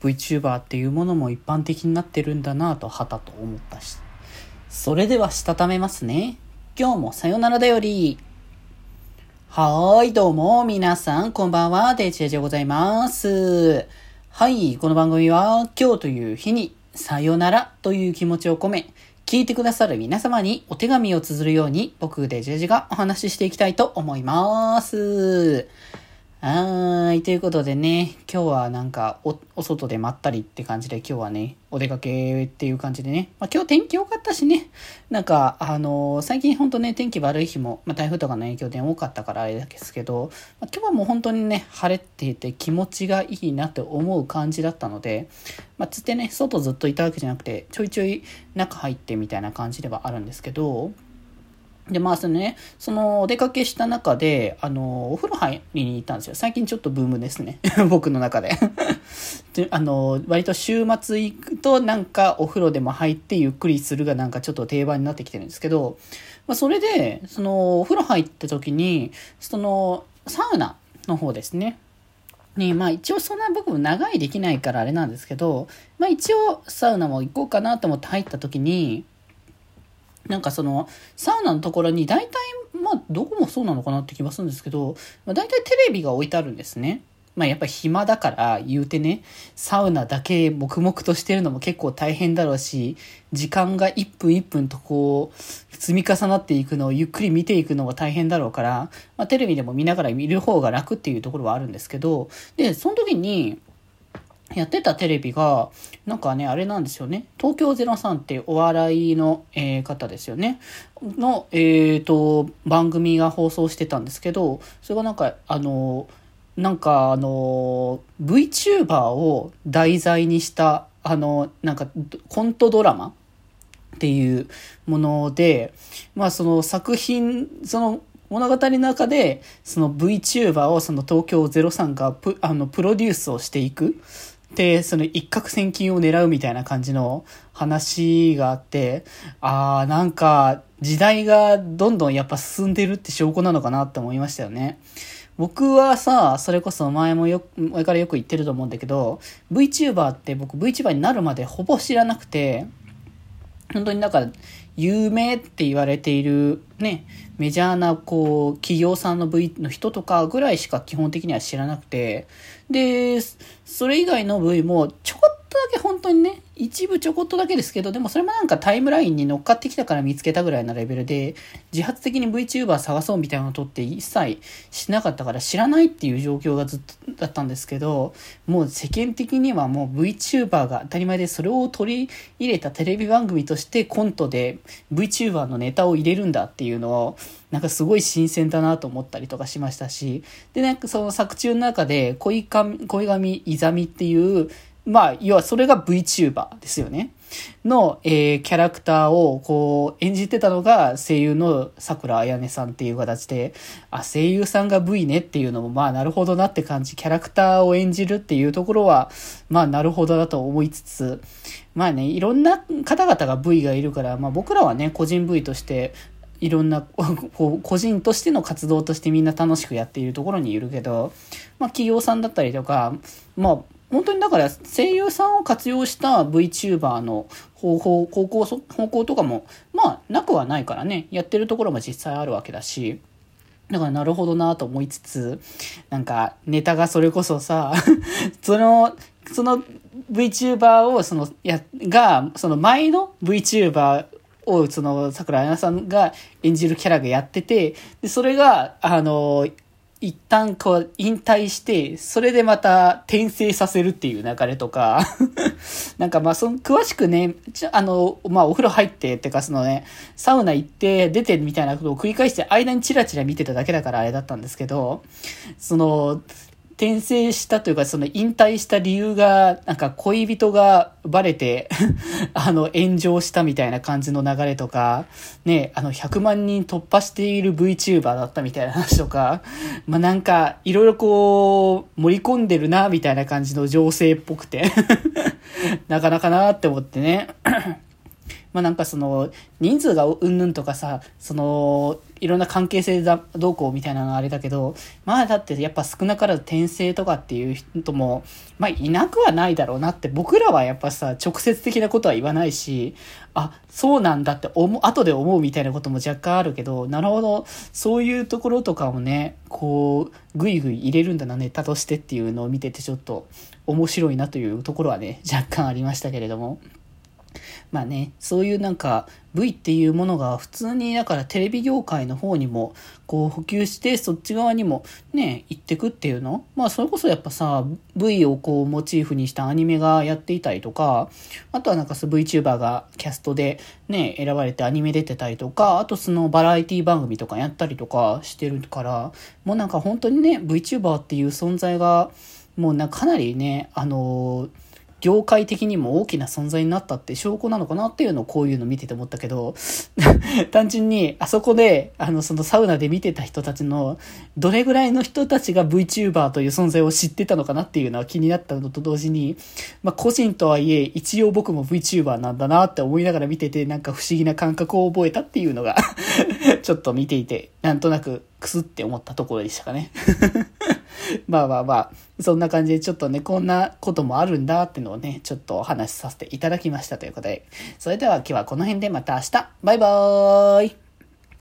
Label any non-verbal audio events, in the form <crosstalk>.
VTuber っていうものも一般的になってるんだなぁとはたと思ったし。それではしたためますね。今日もさよならだより。はーい、どうも、皆さん、こんばんは、デジェジでございます。はい、この番組は、今日という日に、さよならという気持ちを込め、聞いてくださる皆様にお手紙を綴るように、僕デジェジがお話ししていきたいと思います。はい。ということでね、今日はなんかお、お外でまったりって感じで、今日はね、お出かけっていう感じでね、まあ、今日天気良かったしね、なんか、あのー、最近ほんとね、天気悪い日も、まあ、台風とかの影響で多かったからあれですけど、まあ、今日はもう本当にね、晴れていて気持ちがいいなって思う感じだったので、まあ、つってね、外ずっといたわけじゃなくて、ちょいちょい中入ってみたいな感じではあるんですけど、で、まあ、そのね、そのお出かけした中で、あの、お風呂入りに行ったんですよ。最近ちょっとブームですね。<laughs> 僕の中で <laughs> で。あの、割と週末行くとなんかお風呂でも入ってゆっくりするがなんかちょっと定番になってきてるんですけど、まあ、それで、その、お風呂入った時に、その、サウナの方ですね。に、まあ一応そんな僕も長いできないからあれなんですけど、まあ一応サウナも行こうかなと思って入った時に、なんかその、サウナのところに大体、まあ、どこもそうなのかなって気がするんですけど、まあ、大体テレビが置いてあるんですね。まあやっぱ暇だから言うてね、サウナだけ黙々としてるのも結構大変だろうし、時間が1分1分とこう、積み重なっていくのをゆっくり見ていくのが大変だろうから、まあテレビでも見ながら見る方が楽っていうところはあるんですけど、で、その時に、やってたテレビが、なんかね、あれなんですよね。東京03ってお笑いの、えー、方ですよね。の、えっ、ー、と、番組が放送してたんですけど、それがなんか、あの、なんかあの、VTuber を題材にした、あの、なんかコントドラマっていうもので、まあその作品、その物語の中で、その VTuber をその東京03がプあのプロデュースをしていく。で、その一攫千金を狙うみたいな感じの話があって、ああ、なんか時代がどんどんやっぱ進んでるって証拠なのかなって思いましたよね。僕はさ、それこそ前もよ、前からよく言ってると思うんだけど、VTuber って僕 VTuber になるまでほぼ知らなくて、本当になんか、有名って言われているね、メジャーなこう、企業さんの V の人とかぐらいしか基本的には知らなくて、で、それ以外の V もちょこっとだけ本当にね、一部ちょこっとだけですけど、でもそれもなんかタイムラインに乗っかってきたから見つけたぐらいなレベルで、自発的に VTuber 探そうみたいなのを撮って一切しなかったから知らないっていう状況がずっとだったんですけど、もう世間的にはもう VTuber が当たり前でそれを取り入れたテレビ番組としてコントで VTuber のネタを入れるんだっていうのを、なんかすごい新鮮だなと思ったりとかしましたし、で、なんかその作中の中で恋神、恋神イザミっていう、まあ、要はそれが VTuber ですよね。の、えー、キャラクターをこう演じてたのが声優の桜彩音さんっていう形で、あ、声優さんが V ねっていうのもまあなるほどなって感じ、キャラクターを演じるっていうところは、まあなるほどだと思いつつ、まあね、いろんな方々が V がいるから、まあ僕らはね、個人 V として、いろんな、<laughs> こう、個人としての活動としてみんな楽しくやっているところにいるけど、まあ企業さんだったりとか、まあ本当にだから声優さんを活用した VTuber の方法、方向、方向とかも、まあ、なくはないからね、やってるところも実際あるわけだし、だからなるほどなと思いつつ、なんかネタがそれこそさ、<laughs> その、その VTuber を、その、や、が、その前の VTuber を、その、桜彩さんが演じるキャラがやってて、で、それが、あの、一旦こう引退して、それでまた転生させるっていう流れとか <laughs> なんかまあその詳しくね、あの、まあお風呂入ってってかそのね、サウナ行って出てみたいなことを繰り返して間にチラチラ見てただけだからあれだったんですけど、その、転生したというか、その引退した理由が、なんか恋人がバレて <laughs> あの、炎上したみたいな感じの流れとか、ね、あの、100万人突破している VTuber だったみたいな話とか、<laughs> まあ、なんか、いろいろこう、盛り込んでるな、みたいな感じの情勢っぽくて <laughs> なかなかなって思ってね。まあなんかその、人数がうんぬんとかさ、その、いろんな関係性だどうこうみたいなのはあれだけど、まあだってやっぱ少なからず転生とかっていう人も、まあいなくはないだろうなって僕らはやっぱさ、直接的なことは言わないし、あ、そうなんだって思う、後で思うみたいなことも若干あるけど、なるほど、そういうところとかもね、こう、ぐいぐい入れるんだな、ネタとしてっていうのを見ててちょっと面白いなというところはね、若干ありましたけれども。まあね、そういうなんか V っていうものが普通にだからテレビ業界の方にもこう普及してそっち側にもね、行ってくっていうの？まあそれこそやっぱさ、V をこうモチーフにしたアニメがやっていたりとか、あとはなんか VTuber がキャストでね、選ばれてアニメ出てたりとか、あとそのバラエティ番組とかやったりとかしてるから、もうなんか本当にね、VTuber っていう存在がもうなかなりね、あのー業界的にも大きな存在になったって証拠なのかなっていうのをこういうの見てて思ったけど、<laughs> 単純にあそこで、あの、そのサウナで見てた人たちの、どれぐらいの人たちが VTuber という存在を知ってたのかなっていうのは気になったのと同時に、まあ、個人とはいえ、一応僕も VTuber なんだなって思いながら見てて、なんか不思議な感覚を覚えたっていうのが <laughs> ちょっと見ていて、なんとなくクスって思ったところでしたかね。<laughs> まあまあまあ、そんな感じでちょっとね、こんなこともあるんだってのをね、ちょっとお話しさせていただきましたということで。それでは今日はこの辺でまた明日。バイバーイ